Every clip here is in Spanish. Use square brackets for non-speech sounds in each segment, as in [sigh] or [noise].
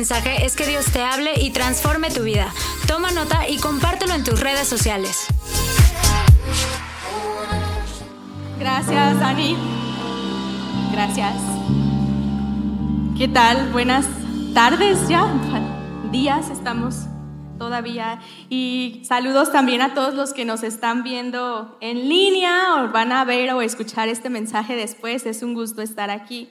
es que Dios te hable y transforme tu vida. Toma nota y compártelo en tus redes sociales. Gracias, Ani. Gracias. ¿Qué tal? Buenas tardes ya. Días estamos todavía. Y saludos también a todos los que nos están viendo en línea o van a ver o escuchar este mensaje después. Es un gusto estar aquí.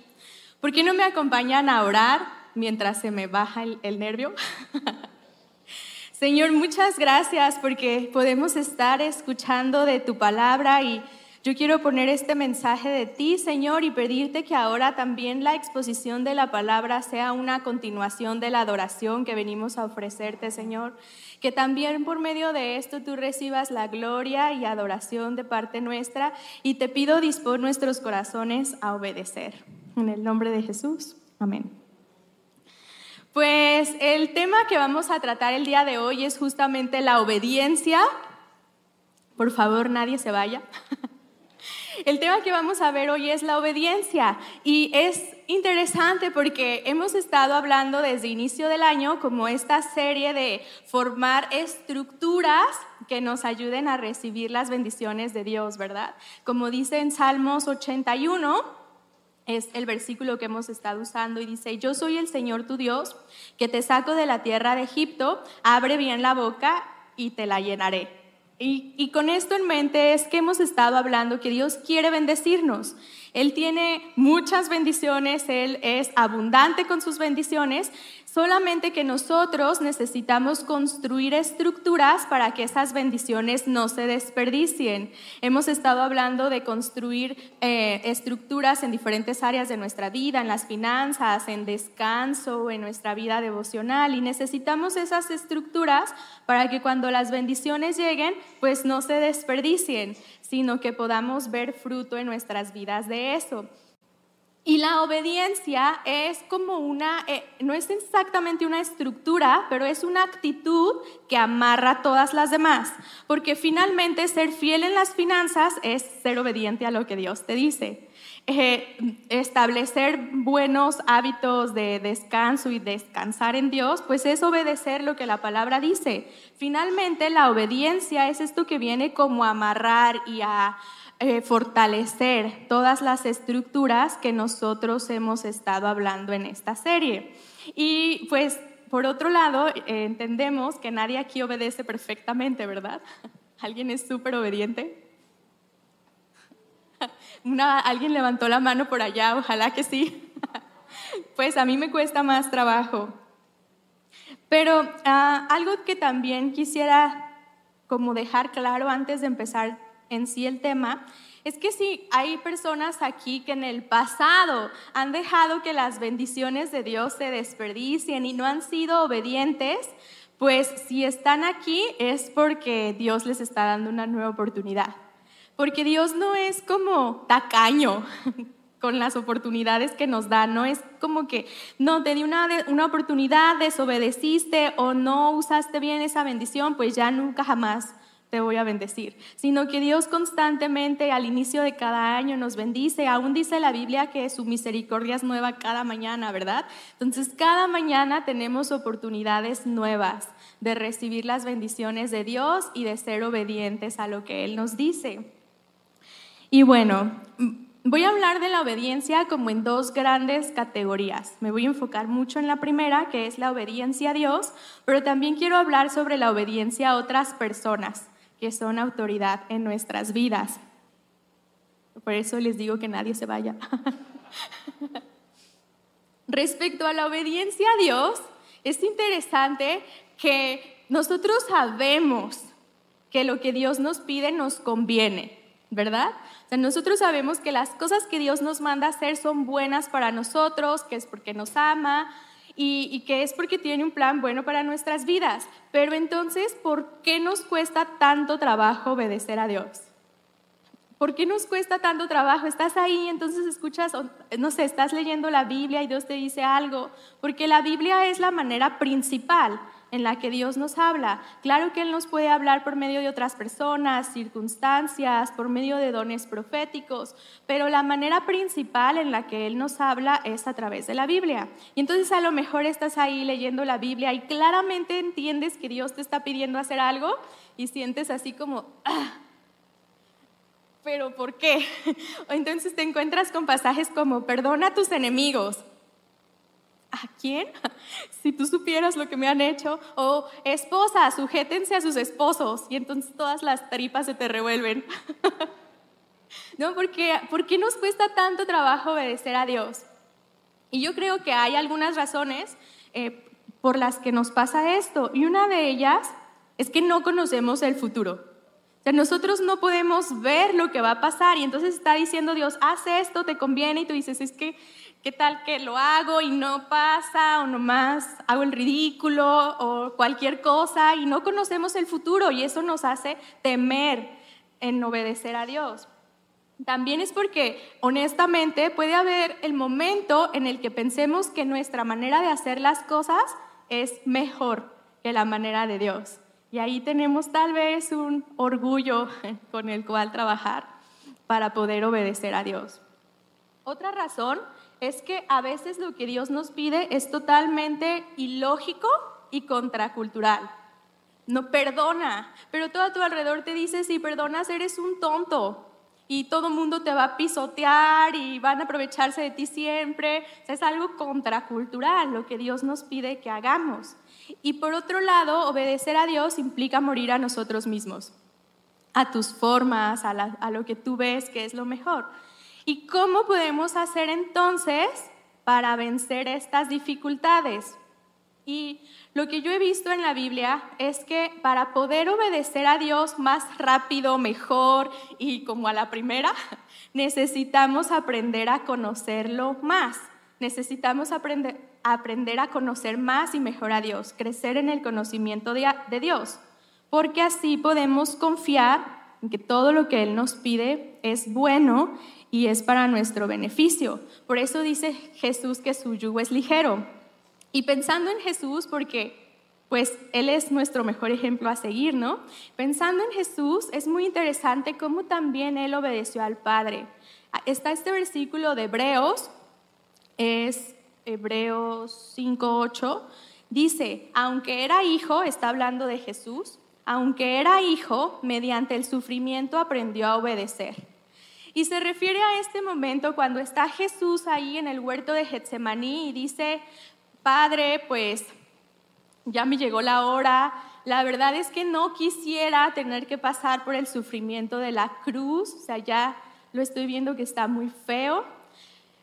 ¿Por qué no me acompañan a orar mientras se me baja el, nervio? [laughs] Señor, muchas gracias porque podemos estar escuchando de tu palabra y yo quiero poner este mensaje de ti, Señor, y pedirte que ahora también la exposición de la palabra sea una continuación de la adoración que venimos a ofrecerte, Señor. Que también por medio de esto tú recibas la gloria y adoración de parte nuestra y te pido dispon nuestros corazones a obedecer. En el nombre de Jesús. Amén. Pues el tema que vamos a tratar el día de hoy es justamente la obediencia. Por favor, nadie se vaya. [laughs] El tema que vamos a ver hoy es la obediencia y es interesante porque hemos estado hablando desde inicio del año como esta serie de formar estructuras que nos ayuden a recibir las bendiciones de Dios, ¿verdad? Como dice en Salmos 81, es el versículo que hemos estado usando y dice, yo soy el Señor tu Dios, que te saco de la tierra de Egipto, abre bien la boca y te la llenaré. Y, con esto en mente es que hemos estado hablando que Dios quiere bendecirnos. Él tiene muchas bendiciones, Él es abundante con sus bendiciones, solamente que nosotros necesitamos construir estructuras para que esas bendiciones no se desperdicien. Hemos estado hablando de construir eh, estructuras en diferentes áreas de nuestra vida, en las finanzas, en descanso, en nuestra vida devocional, y necesitamos esas estructuras para que cuando las bendiciones lleguen, pues no se desperdicien, sino que podamos ver fruto en nuestras vidas de eso. Y la obediencia es como una, eh, no es exactamente una estructura, pero es una actitud que amarra todas las demás. Porque finalmente ser fiel en las finanzas es ser obediente a lo que Dios te dice. Eh, establecer buenos hábitos de descanso y descansar en Dios, pues es obedecer lo que la palabra dice. Finalmente la obediencia es esto que viene como a amarrar y a eh, fortalecer todas las estructuras que nosotros hemos estado hablando en esta serie. Y pues, por otro lado, entendemos que nadie aquí obedece perfectamente, ¿verdad? [laughs] ¿Alguien es súper obediente? ¿Alguien levantó la mano por allá? Ojalá que sí. [laughs] Pues a mí me cuesta más trabajo. Pero ah, algo que también quisiera como dejar claro antes de empezar en sí el tema, es que si hay personas aquí que en el pasado han dejado que las bendiciones de Dios se desperdicien y no han sido obedientes, pues si están aquí es porque Dios les está dando una nueva oportunidad. Porque Dios no es como tacaño [laughs] con las oportunidades que nos da, no es como que no te di una, una oportunidad, desobedeciste o no usaste bien esa bendición, pues ya nunca jamás te voy a bendecir, sino que Dios constantemente al inicio de cada año nos bendice. Aún dice la Biblia que su misericordia es nueva cada mañana, ¿verdad? Entonces cada mañana tenemos oportunidades nuevas de recibir las bendiciones de Dios y de ser obedientes a lo que Él nos dice. Y bueno, voy a hablar de la obediencia como en dos grandes categorías. Me voy a enfocar mucho en la primera, que es la obediencia a Dios, pero también quiero hablar sobre la obediencia a otras personas que son autoridad en nuestras vidas. Por eso les digo que nadie se vaya. [laughs] Respecto a la obediencia a Dios, es interesante que nosotros sabemos que lo que Dios nos pide nos conviene, ¿verdad? Nosotros sabemos que las cosas que Dios nos manda hacer son buenas para nosotros, que es porque nos ama, y, que es porque tiene un plan bueno para nuestras vidas. Pero entonces, ¿por qué nos cuesta tanto trabajo obedecer a Dios? ¿Por qué nos cuesta tanto trabajo? Estás ahí, entonces escuchas, no sé, estás leyendo la Biblia y Dios te dice algo, porque la Biblia es la manera principal en la que Dios nos habla. Claro que Él nos puede hablar por medio de otras personas, circunstancias, por medio de dones proféticos, pero la manera principal en la que Él nos habla es a través de la Biblia. Y entonces a lo mejor estás ahí leyendo la Biblia y claramente entiendes que Dios te está pidiendo hacer algo y sientes así como, ah, pero ¿por qué? [laughs] Entonces te encuentras con pasajes como, perdona a tus enemigos, ¿A quién? [laughs] Si tú supieras lo que me han hecho. O esposa, sujétense a sus esposos. Y entonces todas las tripas se te revuelven. [laughs] ¿No? Porque, ¿Por qué nos cuesta tanto trabajo obedecer a Dios? Y yo creo que hay algunas razones eh, por las que nos pasa esto. Y una de ellas es que no conocemos el futuro. O sea, nosotros no podemos ver lo que va a pasar y entonces está diciendo Dios, haz esto, te conviene y tú dices, es que ¿Qué tal que lo hago y no pasa o nomás hago el ridículo o cualquier cosa y no conocemos el futuro y eso nos hace temer en obedecer a Dios? También es porque honestamente puede haber el momento en el que pensemos que nuestra manera de hacer las cosas es mejor que la manera de Dios. Y ahí tenemos tal vez un orgullo con el cual trabajar para poder obedecer a Dios. Otra razón es que a veces lo que Dios nos pide es totalmente ilógico y contracultural. No perdona, pero todo a tu alrededor te dice, si perdonas eres un tonto y todo el mundo te va a pisotear y van a aprovecharse de ti siempre. es algo contracultural lo que Dios nos pide que hagamos. Y por otro lado, obedecer a Dios implica morir a nosotros mismos, a tus formas, a, a lo que tú ves que es lo mejor. ¿Y cómo podemos hacer entonces para vencer estas dificultades? Y lo que yo he visto en la Biblia es que para poder obedecer a Dios más rápido, mejor y como a la primera, [laughs] necesitamos aprender a conocerlo más. Necesitamos aprender, a conocer más y mejor a Dios, crecer en el conocimiento de, de Dios, porque así podemos confiar en que todo lo que Él nos pide es bueno y es para nuestro beneficio. Por eso dice Jesús que su yugo es ligero. Y pensando en Jesús, porque pues Él es nuestro mejor ejemplo a seguir, ¿no? Pensando en Jesús, es muy interesante cómo también Él obedeció al Padre. Está este versículo de Hebreos, es Hebreos 5.8, dice, aunque era hijo, está hablando de Jesús, aunque era hijo, mediante el sufrimiento aprendió a obedecer. Y se refiere a este momento cuando está Jesús ahí en el huerto de Getsemaní y dice, Padre, pues ya me llegó la hora. La verdad es que no quisiera tener que pasar por el sufrimiento de la cruz. O sea, ya lo estoy viendo que está muy feo.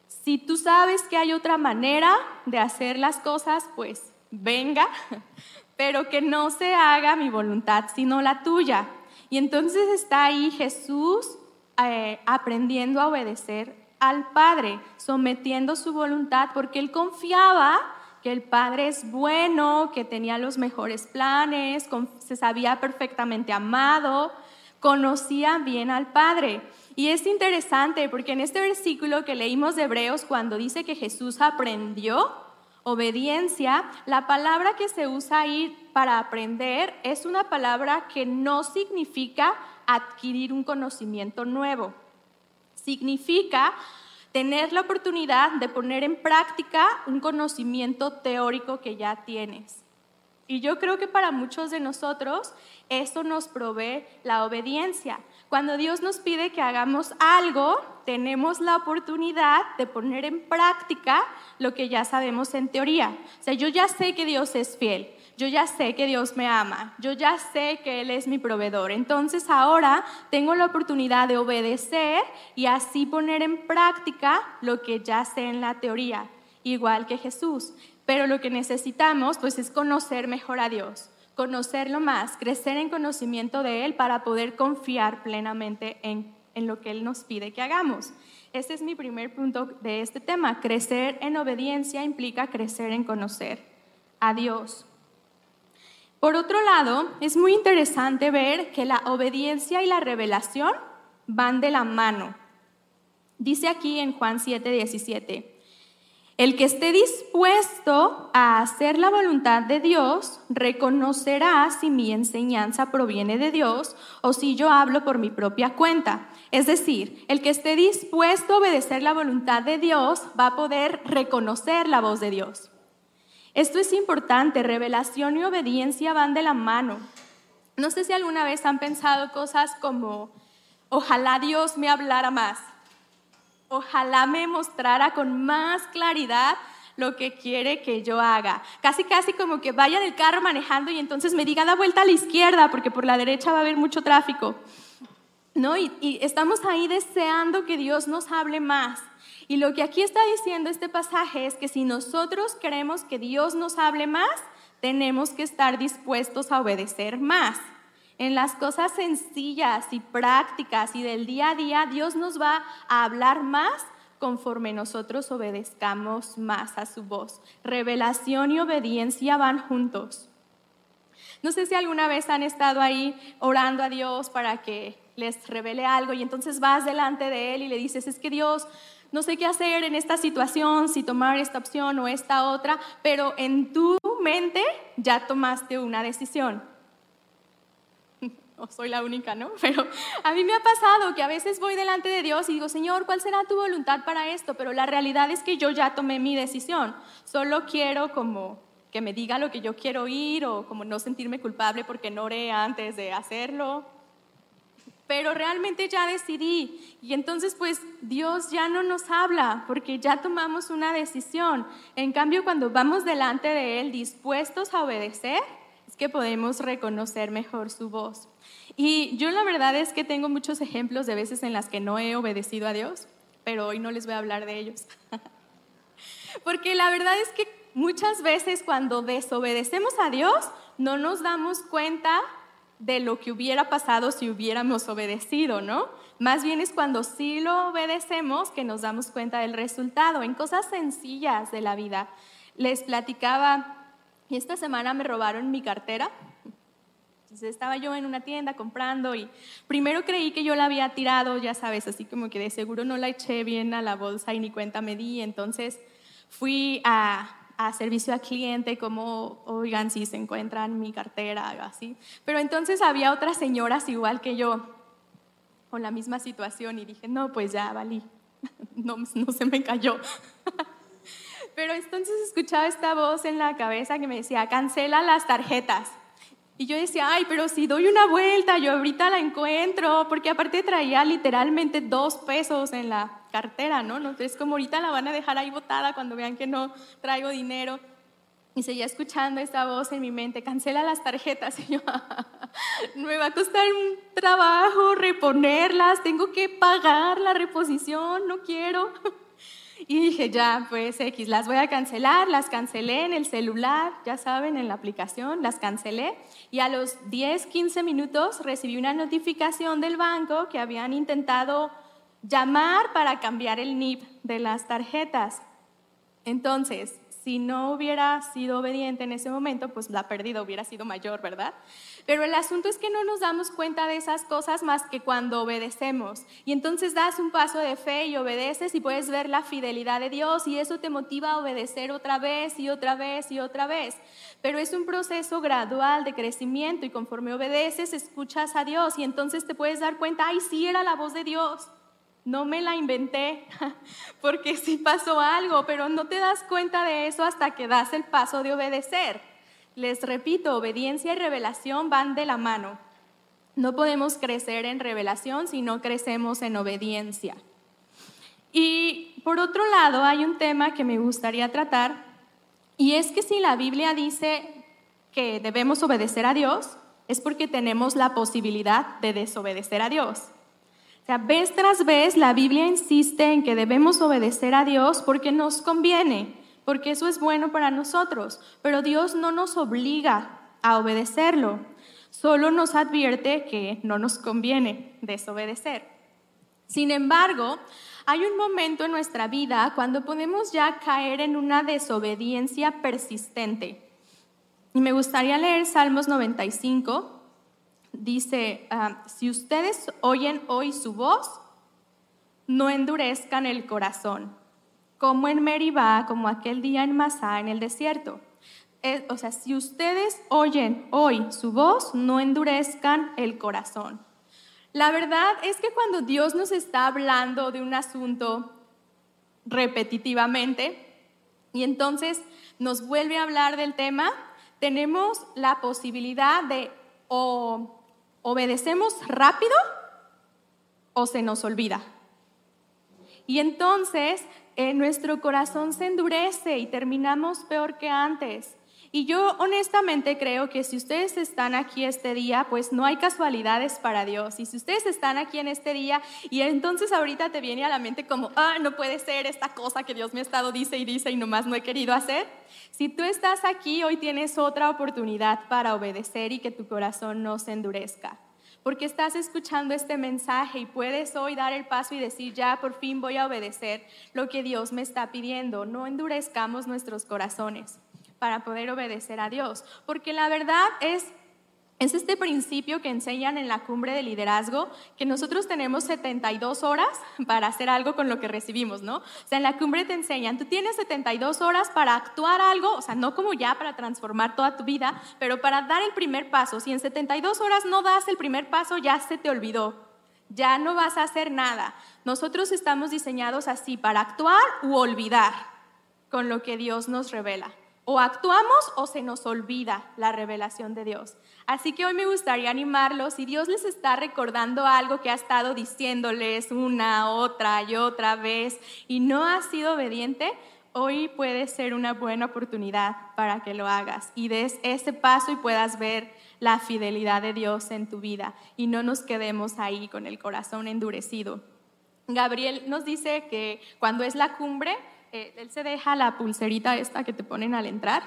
Si tú sabes que hay otra manera de hacer las cosas, pues venga, [laughs] pero que no se haga mi voluntad, sino la tuya. Y entonces está ahí Jesús eh, aprendiendo a obedecer al Padre, sometiendo su voluntad, porque él confiaba que el Padre es bueno, que tenía los mejores planes, se sabía perfectamente amado, conocía bien al Padre. Y es interesante porque en este versículo que leímos de Hebreos, cuando dice que Jesús aprendió obediencia, la palabra que se usa ahí para aprender es una palabra que no significa adquirir un conocimiento nuevo. Significa tener la oportunidad de poner en práctica un conocimiento teórico que ya tienes. Y yo creo que para muchos de nosotros eso nos provee la obediencia. Cuando Dios nos pide que hagamos algo, tenemos la oportunidad de poner en práctica lo que ya sabemos en teoría. O sea, yo ya sé que Dios es fiel, yo ya sé que Dios me ama, yo ya sé que Él es mi proveedor. Entonces ahora tengo la oportunidad de obedecer y así poner en práctica lo que ya sé en la teoría, igual que Jesús. Pero lo que necesitamos pues es conocer mejor a Dios, conocerlo más, crecer en conocimiento de Él para poder confiar plenamente en, en lo que Él nos pide que hagamos. Este es mi primer punto de este tema. Crecer en obediencia implica crecer en conocer a Dios. Por otro lado, es muy interesante ver que la obediencia y la revelación van de la mano. Dice aquí en Juan 7, 17, El que esté dispuesto a hacer la voluntad de Dios reconocerá si mi enseñanza proviene de Dios o si yo hablo por mi propia cuenta. Es decir, el que esté dispuesto a obedecer la voluntad de Dios va a poder reconocer la voz de Dios. Esto es importante, revelación y obediencia van de la mano. No sé si alguna vez han pensado cosas como, ojalá Dios me hablara más Ojalá me mostrara con más claridad lo que quiere que yo haga. Casi, casi como que vaya del carro manejando y entonces me diga, da vuelta a la izquierda, porque por la derecha va a haber mucho tráfico. ¿No? Y, y estamos ahí deseando que Dios nos hable más. Y lo que aquí está diciendo este pasaje es que si nosotros queremos que Dios nos hable más, tenemos que estar dispuestos a obedecer más. En las cosas sencillas y prácticas y del día a día, Dios nos va a hablar más conforme nosotros obedezcamos más a su voz. Revelación y obediencia van juntos. No sé si alguna vez han estado ahí orando a Dios para que les revele algo y entonces vas delante de Él y le dices, es que Dios, no sé qué hacer en esta situación, si tomar esta opción o esta otra, pero en tu mente ya tomaste una decisión [laughs] o soy la única, ¿no? [laughs] Pero a mí me ha pasado que a veces voy delante de Dios y digo, Señor, ¿cuál será tu voluntad para esto? Pero la realidad es que yo ya tomé mi decisión. Solo quiero como que me diga lo que yo quiero oír o como no sentirme culpable porque no oré antes de hacerlo. Pero realmente ya decidí y entonces pues Dios ya no nos habla porque ya tomamos una decisión. En cambio, cuando vamos delante de Él dispuestos a obedecer, es que podemos reconocer mejor su voz. Y yo la verdad es que tengo muchos ejemplos de veces en las que no he obedecido a Dios, pero hoy no les voy a hablar de ellos. [laughs] Porque la verdad es que muchas veces cuando desobedecemos a Dios, no nos damos cuenta de lo que hubiera pasado si hubiéramos obedecido, ¿no? Más bien es cuando sí lo obedecemos que nos damos cuenta del resultado, en cosas sencillas de la vida. Les platicaba y esta semana me robaron mi cartera. Entonces estaba yo en una tienda comprando y primero creí que yo la había tirado, ya sabes, así como que de seguro no la eché bien a la bolsa y ni cuenta me di. Entonces fui a, servicio al cliente como, oigan, si se encuentran mi cartera, algo así. Pero entonces había otras señoras igual que yo con la misma situación y dije, no, pues ya, valí, [laughs] no, no se me cayó. [laughs] Pero entonces escuchaba esta voz en la cabeza que me decía, cancela las tarjetas. Y yo decía, ay, pero si doy una vuelta, yo ahorita la encuentro, porque aparte traía literalmente dos pesos en la cartera, ¿no? Entonces, como ahorita la van a dejar ahí botada cuando vean que no traigo dinero. Y seguía escuchando esta voz en mi mente, cancela las tarjetas. [laughs] Y yo, me va a costar un trabajo reponerlas, tengo que pagar la reposición, no quiero. [laughs] Y dije, ya, pues X, las voy a cancelar, las cancelé en el celular, ya saben, en la aplicación, las cancelé. Y a los 10, 15 minutos recibí una notificación del banco que habían intentado llamar para cambiar el NIP de las tarjetas. Entonces, si no hubiera sido obediente en ese momento, pues la pérdida hubiera sido mayor, ¿verdad? Pero el asunto es que no nos damos cuenta de esas cosas más que cuando obedecemos. Y entonces das un paso de fe y obedeces y puedes ver la fidelidad de Dios y eso te motiva a obedecer otra vez y otra vez y otra vez. Pero es un proceso gradual de crecimiento y conforme obedeces, escuchas a Dios y entonces te puedes dar cuenta, ay, sí era la voz de Dios no me la inventé, [laughs] porque sí pasó algo, pero no te das cuenta de eso hasta que das el paso de obedecer. Les repito, obediencia y revelación van de la mano. No podemos crecer en revelación si no crecemos en obediencia. Y por otro lado, hay un tema que me gustaría tratar, y es que si la Biblia dice que debemos obedecer a Dios, es porque tenemos la posibilidad de desobedecer a Dios. O sea, vez tras vez la Biblia insiste en que debemos obedecer a Dios porque nos conviene, porque eso es bueno para nosotros, pero Dios no nos obliga a obedecerlo, solo nos advierte que no nos conviene desobedecer. Sin embargo, hay un momento en nuestra vida cuando podemos ya caer en una desobediencia persistente. Y me gustaría leer Salmos 95, dice, ah, si ustedes oyen hoy su voz, no endurezcan el corazón. como en Meribá, como aquel día en Masá, en el desierto. o sea, si ustedes oyen hoy su voz, no endurezcan el corazón. La verdad es que cuando Dios nos está hablando de un asunto repetitivamente y entonces nos vuelve a hablar del tema, tenemos la posibilidad de o obedecemos rápido o se nos olvida. Y entonces eh, nuestro corazón se endurece y terminamos peor que antes. Y yo honestamente creo que si ustedes están aquí este día, pues no hay casualidades para Dios. Y si ustedes están aquí en este día y entonces ahorita te viene a la mente como, ah, no puede ser esta cosa que Dios me ha estado dice y dice y nomás no he querido hacer. Si tú estás aquí, hoy tienes otra oportunidad para obedecer y que tu corazón no se endurezca porque estás escuchando este mensaje y puedes hoy dar el paso y decir, ya por fin voy a obedecer lo que Dios me está pidiendo. No endurezcamos nuestros corazones para poder obedecer a Dios, porque la verdad es es este principio que enseñan en la cumbre de liderazgo, que nosotros tenemos 72 horas para hacer algo con lo que recibimos, ¿no? O sea, en la cumbre te enseñan, tú tienes 72 horas para actuar algo, o sea, no como ya para transformar toda tu vida, pero para dar el primer paso. Si en 72 horas no das el primer paso, ya se te olvidó, ya no vas a hacer nada. Nosotros estamos diseñados así, para actuar u olvidar con lo que Dios nos revela. O actuamos o se nos olvida la revelación de Dios. Así que hoy me gustaría animarlos, si Dios les está recordando algo que ha estado diciéndoles una, otra y otra vez y no ha sido obediente, hoy puede ser una buena oportunidad para que lo hagas y des ese paso y puedas ver la fidelidad de Dios en tu vida y no nos quedemos ahí con el corazón endurecido. Gabriel nos dice que cuando es la cumbre, eh, él se deja la pulserita esta que te ponen al entrar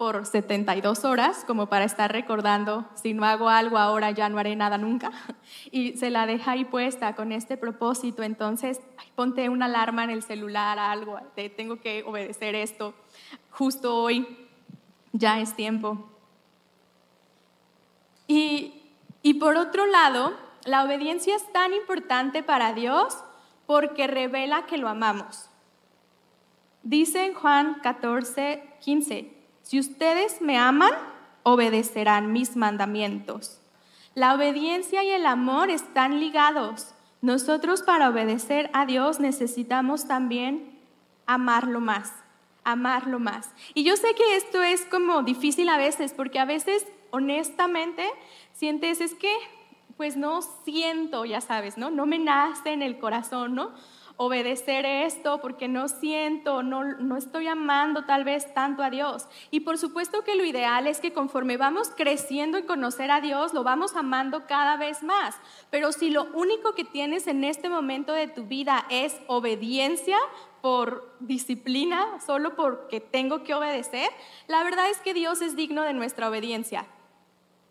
por 72 horas, como para estar recordando, si no hago algo ahora ya no haré nada nunca. [laughs] Y se la deja ahí puesta con este propósito. Entonces, ponte una alarma en el celular, algo, te tengo que obedecer esto. Justo hoy ya es tiempo. Y, y por otro lado, la obediencia es tan importante para Dios porque revela que lo amamos. Dice en Juan 14, 15, si ustedes me aman, obedecerán mis mandamientos. La obediencia y el amor están ligados. Nosotros para obedecer a Dios necesitamos también amarlo más, amarlo más. Y yo sé que esto es como difícil a veces, porque a veces honestamente sientes es que pues no siento, ya sabes, ¿no? No me nace en el corazón, ¿no? Obedecer esto porque no siento, no, no estoy amando tal vez tanto a Dios. Y por supuesto que lo ideal es que conforme vamos creciendo en conocer a Dios, lo vamos amando cada vez más. Pero si lo único que tienes en este momento de tu vida es obediencia, por disciplina, solo porque tengo que obedecer, la verdad es que Dios es digno de nuestra obediencia.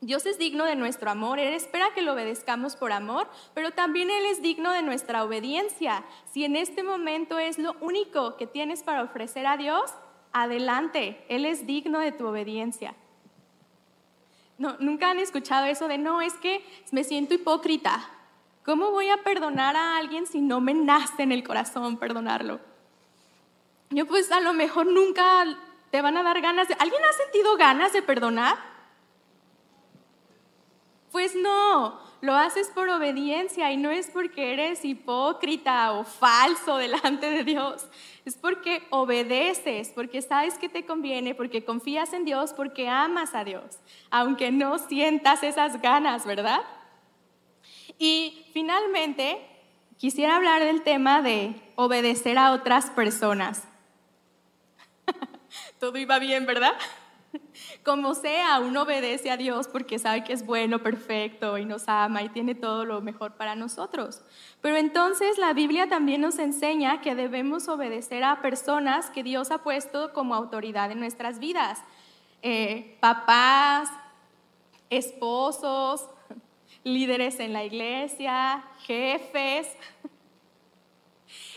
Dios es digno de nuestro amor, Él espera que lo obedezcamos por amor, pero también Él es digno de nuestra obediencia. Si en este momento es lo único que tienes para ofrecer a Dios, adelante, Él es digno de tu obediencia. No, Nunca han escuchado eso de, no, es que me siento hipócrita. ¿Cómo voy a perdonar a alguien si no me nace en el corazón perdonarlo? Yo pues a lo mejor nunca te van a dar ganas de... ¿Alguien ha sentido ganas de perdonar? Pues no, lo haces por obediencia y no es porque eres hipócrita o falso delante de Dios. Es porque obedeces, porque sabes que te conviene, porque confías en Dios, porque amas a Dios, aunque no sientas esas ganas, ¿verdad? Y finalmente, quisiera hablar del tema de obedecer a otras personas. [laughs] Todo iba bien, ¿verdad? Como sea, uno obedece a Dios porque sabe que es bueno, perfecto y nos ama y tiene todo lo mejor para nosotros. Pero entonces la Biblia también nos enseña que debemos obedecer a personas que Dios ha puesto como autoridad en nuestras vidas. Eh, papás, esposos, [laughs] líderes en la iglesia, jefes.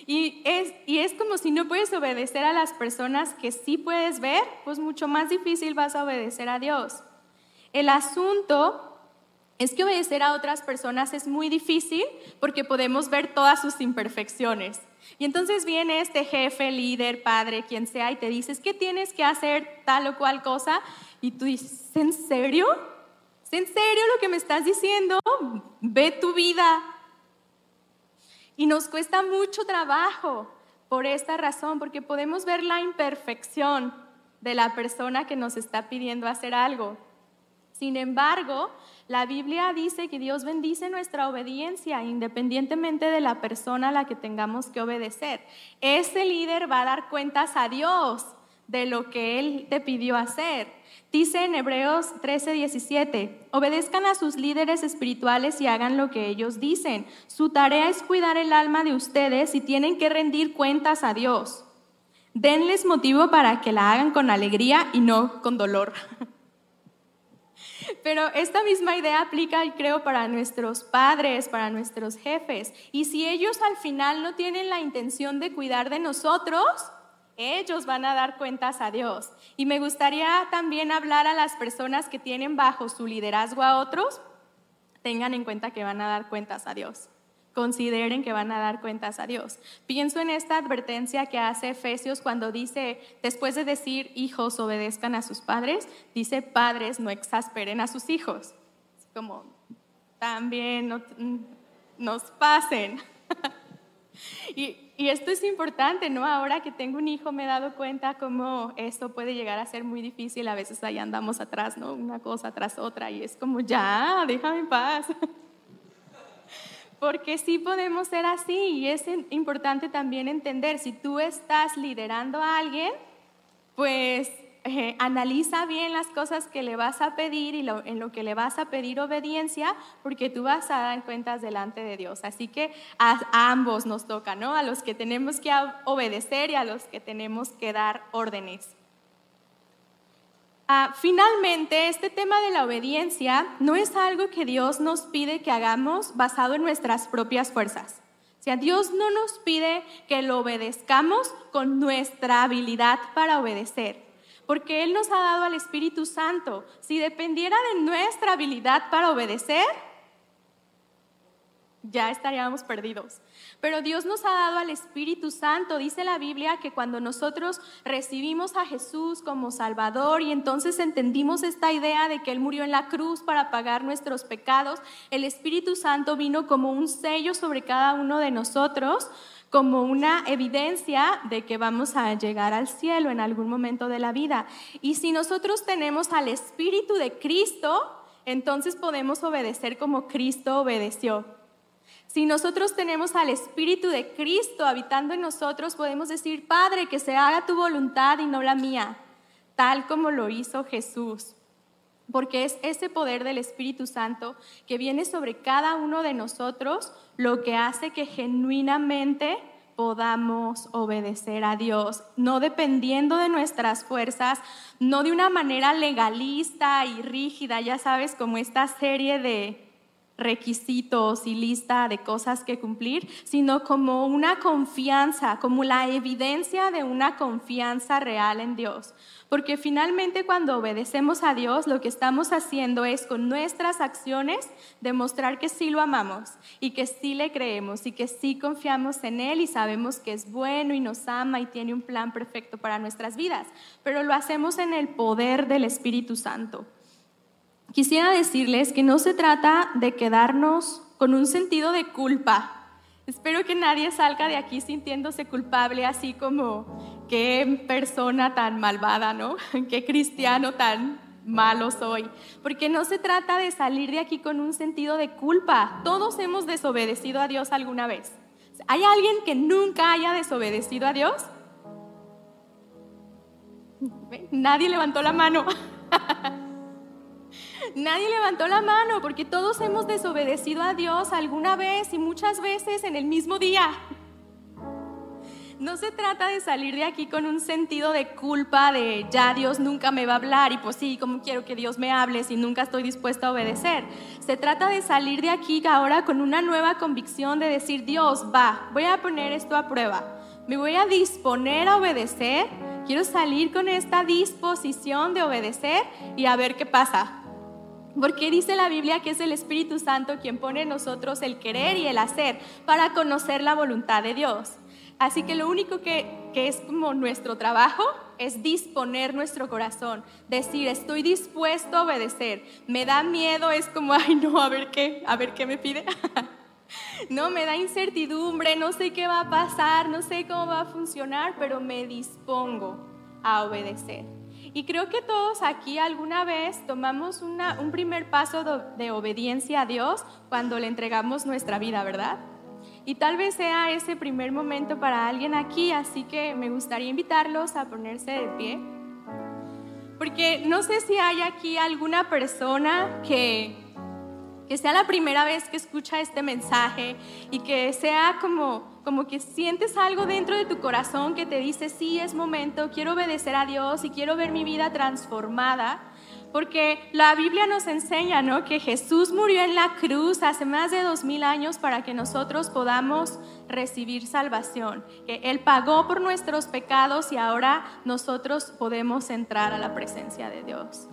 Y es, y es como si no puedes obedecer a las personas que sí puedes ver, pues mucho más difícil vas a obedecer a Dios. El asunto es que obedecer a otras personas es muy difícil porque podemos ver todas sus imperfecciones. Y entonces viene este jefe, líder, padre, quien sea, y te dices que tienes que hacer tal o cual cosa, y tú dices, ¿en serio? ¿Es en serio lo que me estás diciendo? Ve tu vida. Y nos cuesta mucho trabajo por esta razón, porque podemos ver la imperfección de la persona que nos está pidiendo hacer algo. Sin embargo, la Biblia dice que Dios bendice nuestra obediencia independientemente de la persona a la que tengamos que obedecer. Ese líder va a dar cuentas a Dios de lo que Él te pidió hacer. Dice en Hebreos 13, 17, obedezcan a sus líderes espirituales y hagan lo que ellos dicen. Su tarea es cuidar el alma de ustedes y tienen que rendir cuentas a Dios. Denles motivo para que la hagan con alegría y no con dolor. [laughs] Pero esta misma idea aplica, creo, para nuestros padres, para nuestros jefes. Y si ellos al final no tienen la intención de cuidar de nosotros, ellos van a dar cuentas a Dios. Y me gustaría también hablar a las personas que tienen bajo su liderazgo a otros, tengan en cuenta que van a dar cuentas a Dios. Consideren que van a dar cuentas a Dios. Pienso en esta advertencia que hace Efesios cuando dice, después de decir hijos obedezcan a sus padres, dice padres no exasperen a sus hijos. Como también nos pasen. [laughs] y, y esto es importante, ¿no? Ahora que tengo un hijo me he dado cuenta cómo esto puede llegar a ser muy difícil. A veces ahí andamos atrás, ¿no? Una cosa tras otra y es como, ya, déjame en paz. [laughs] Porque sí podemos ser así y es importante también entender, si tú estás liderando a alguien, pues eh, analiza bien las cosas que le vas a pedir y en lo que le vas a pedir obediencia, porque tú vas a dar cuentas delante de Dios. Así que a, ambos nos toca, ¿no? A los que tenemos que obedecer y a los que tenemos que dar órdenes. Ah, finalmente, este tema de la obediencia no es algo que Dios nos pide que hagamos basado en nuestras propias fuerzas. O sea, Dios no nos pide que lo obedezcamos con nuestra habilidad para obedecer porque Él nos ha dado al Espíritu Santo. Si dependiera de nuestra habilidad para obedecer, ya estaríamos perdidos. Pero Dios nos ha dado al Espíritu Santo. Dice la Biblia que cuando nosotros recibimos a Jesús como Salvador y entonces entendimos esta idea de que Él murió en la cruz para pagar nuestros pecados, el Espíritu Santo vino como un sello sobre cada uno de nosotros como una evidencia de que vamos a llegar al cielo en algún momento de la vida. Y si nosotros tenemos al Espíritu de Cristo, entonces podemos obedecer como Cristo obedeció. Si nosotros tenemos al Espíritu de Cristo habitando en nosotros, podemos decir, Padre, que se haga tu voluntad y no la mía, tal como lo hizo Jesús. Porque es ese poder del Espíritu Santo que viene sobre cada uno de nosotros lo que hace que genuinamente podamos obedecer a Dios, no dependiendo de nuestras fuerzas, no de una manera legalista y rígida, ya sabes, como esta serie de requisitos y lista de cosas que cumplir, sino como una confianza, como la evidencia de una confianza real en Dios. Porque finalmente cuando obedecemos a Dios, lo que estamos haciendo es con nuestras acciones demostrar que sí lo amamos y que sí le creemos y que sí confiamos en Él y sabemos que es bueno y nos ama y tiene un plan perfecto para nuestras vidas. Pero lo hacemos en el poder del Espíritu Santo. Quisiera decirles que no se trata de quedarnos con un sentido de culpa. Espero que nadie salga de aquí sintiéndose culpable así como qué persona tan malvada, ¿no? [laughs] Qué cristiano tan malo soy. Porque no se trata de salir de aquí con un sentido de culpa. Todos hemos desobedecido a Dios alguna vez. ¿Hay alguien que nunca haya desobedecido a Dios? Nadie levantó la mano. [laughs] Nadie levantó la mano porque todos hemos desobedecido a Dios alguna vez y muchas veces en el mismo día. No se trata de salir de aquí con un sentido de culpa de ya Dios nunca me va a hablar y pues sí, ¿cómo quiero que Dios me hable si nunca estoy dispuesta a obedecer? Se trata de salir de aquí ahora con una nueva convicción de decir, Dios, va, voy a poner esto a prueba, me voy a disponer a obedecer, quiero salir con esta disposición de obedecer y a ver qué pasa. Porque dice la Biblia que es el Espíritu Santo quien pone en nosotros el querer y el hacer para conocer la voluntad de Dios. Así que lo único que, que, es como nuestro trabajo es disponer nuestro corazón, decir, estoy dispuesto a obedecer. Me da miedo, es como, [laughs] ay no, a ver qué, a ver qué me pide. [laughs] no, me da incertidumbre, no sé qué va a pasar, no sé cómo va a funcionar, pero me dispongo a obedecer. Y creo que todos aquí alguna vez tomamos un primer paso de obediencia a Dios cuando le entregamos nuestra vida, ¿verdad? Y tal vez sea ese primer momento para alguien aquí, así que me gustaría invitarlos a ponerse de pie. Porque no sé si hay aquí alguna persona que, que sea la primera vez que escucha este mensaje y que sea como como que sientes algo dentro de tu corazón que te dice, sí, es momento, quiero obedecer a Dios y quiero ver mi vida transformada. Porque la Biblia nos enseña ¿no? que Jesús murió en la cruz hace más de dos mil años para que nosotros podamos recibir salvación. Que Él pagó por nuestros pecados y ahora nosotros podemos entrar a la presencia de Dios.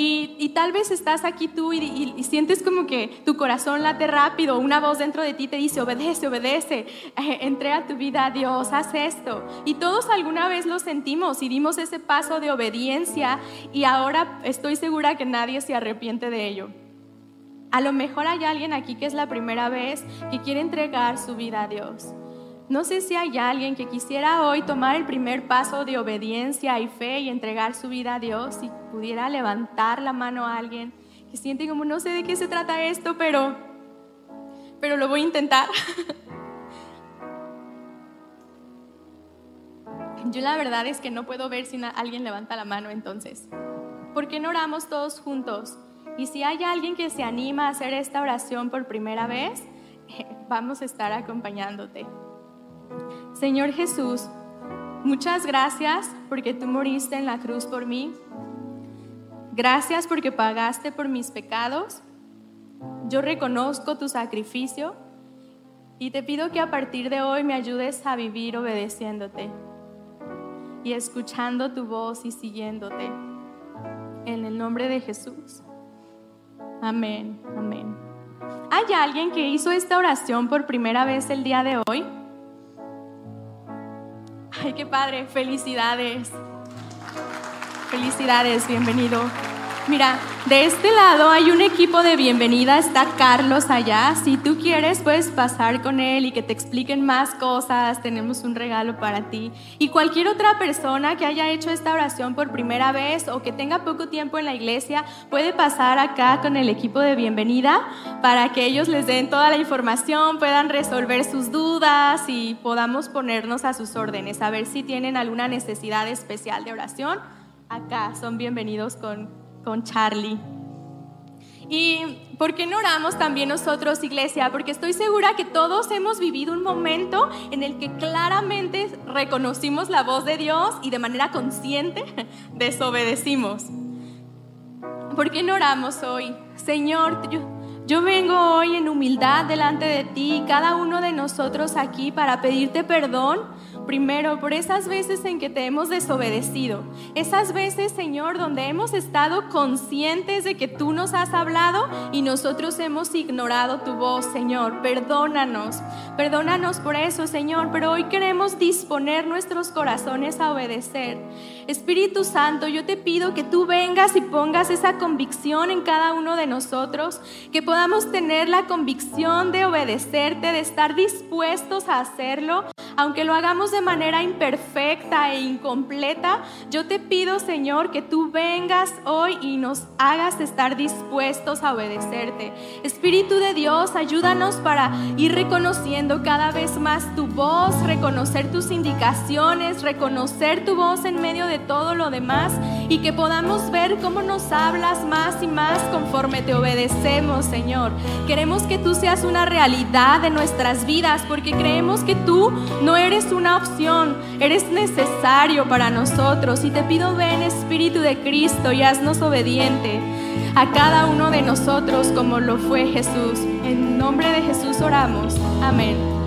Y, tal vez estás aquí tú y, sientes como que tu corazón late rápido, una voz dentro de ti te dice, obedece, obedece, eh, entrega tu vida a Dios, haz esto. Y todos alguna vez lo sentimos y dimos ese paso de obediencia y ahora estoy segura que nadie se arrepiente de ello. A lo mejor hay alguien aquí que es la primera vez que quiere entregar su vida a Dios. No sé si hay alguien que quisiera hoy tomar el primer paso de obediencia y fe y entregar su vida a Dios, si pudiera levantar la mano a alguien que siente como no sé de qué se trata esto, pero pero lo voy a intentar. [laughs] Yo la verdad es que no puedo ver si alguien levanta la mano entonces. ¿Por qué no oramos todos juntos? Y si hay alguien que se anima a hacer esta oración por primera vez, [laughs] vamos a estar acompañándote. Señor Jesús, muchas gracias porque tú moriste en la cruz por mí. Gracias porque pagaste por mis pecados. Yo reconozco tu sacrificio y te pido que a partir de hoy me ayudes a vivir obedeciéndote y escuchando tu voz y siguiéndote. En el nombre de Jesús. Amén, amén. ¿Hay alguien que hizo esta oración por primera vez el día de hoy? Ay, qué padre, felicidades. Felicidades, bienvenido. Mira, de este lado hay un equipo de bienvenida, está Carlos allá. Si tú quieres, puedes pasar con él y que te expliquen más cosas. Tenemos un regalo para ti. Y cualquier otra persona que haya hecho esta oración por primera vez o que tenga poco tiempo en la iglesia, puede pasar acá con el equipo de bienvenida para que ellos les den toda la información, puedan resolver sus dudas y podamos ponernos a sus órdenes, a ver si tienen alguna necesidad especial de oración. Acá son bienvenidos con con Charlie. ¿Y por qué no oramos también nosotros, iglesia? Porque estoy segura que todos hemos vivido un momento en el que claramente reconocimos la voz de Dios y de manera consciente [laughs] desobedecimos. ¿Por qué no oramos hoy? Señor, yo, yo vengo hoy en humildad delante de ti, cada uno de nosotros aquí, para pedirte perdón primero por esas veces en que te hemos desobedecido, esas veces, Señor, donde hemos estado conscientes de que tú nos has hablado y nosotros hemos ignorado tu voz, Señor. Perdónanos, perdónanos por eso, Señor, pero hoy queremos disponer nuestros corazones a obedecer. Espíritu Santo, yo te pido que tú vengas y pongas esa convicción en cada uno de nosotros, que podamos tener la convicción de obedecerte, de estar dispuestos a hacerlo, aunque lo hagamos de manera imperfecta e incompleta, yo te pido, Señor, que tú vengas hoy y nos hagas estar dispuestos a obedecerte. Espíritu de Dios, ayúdanos para ir reconociendo cada vez más tu voz, reconocer tus indicaciones, reconocer tu voz en medio de todo lo demás y que podamos ver cómo nos hablas más y más conforme te obedecemos, Señor. Queremos que tú seas una realidad de nuestras vidas porque creemos que tú no eres una eres necesario para nosotros y te pido ven Espíritu de Cristo y haznos obediente a cada uno de nosotros como lo fue Jesús. En nombre de Jesús oramos. Amén.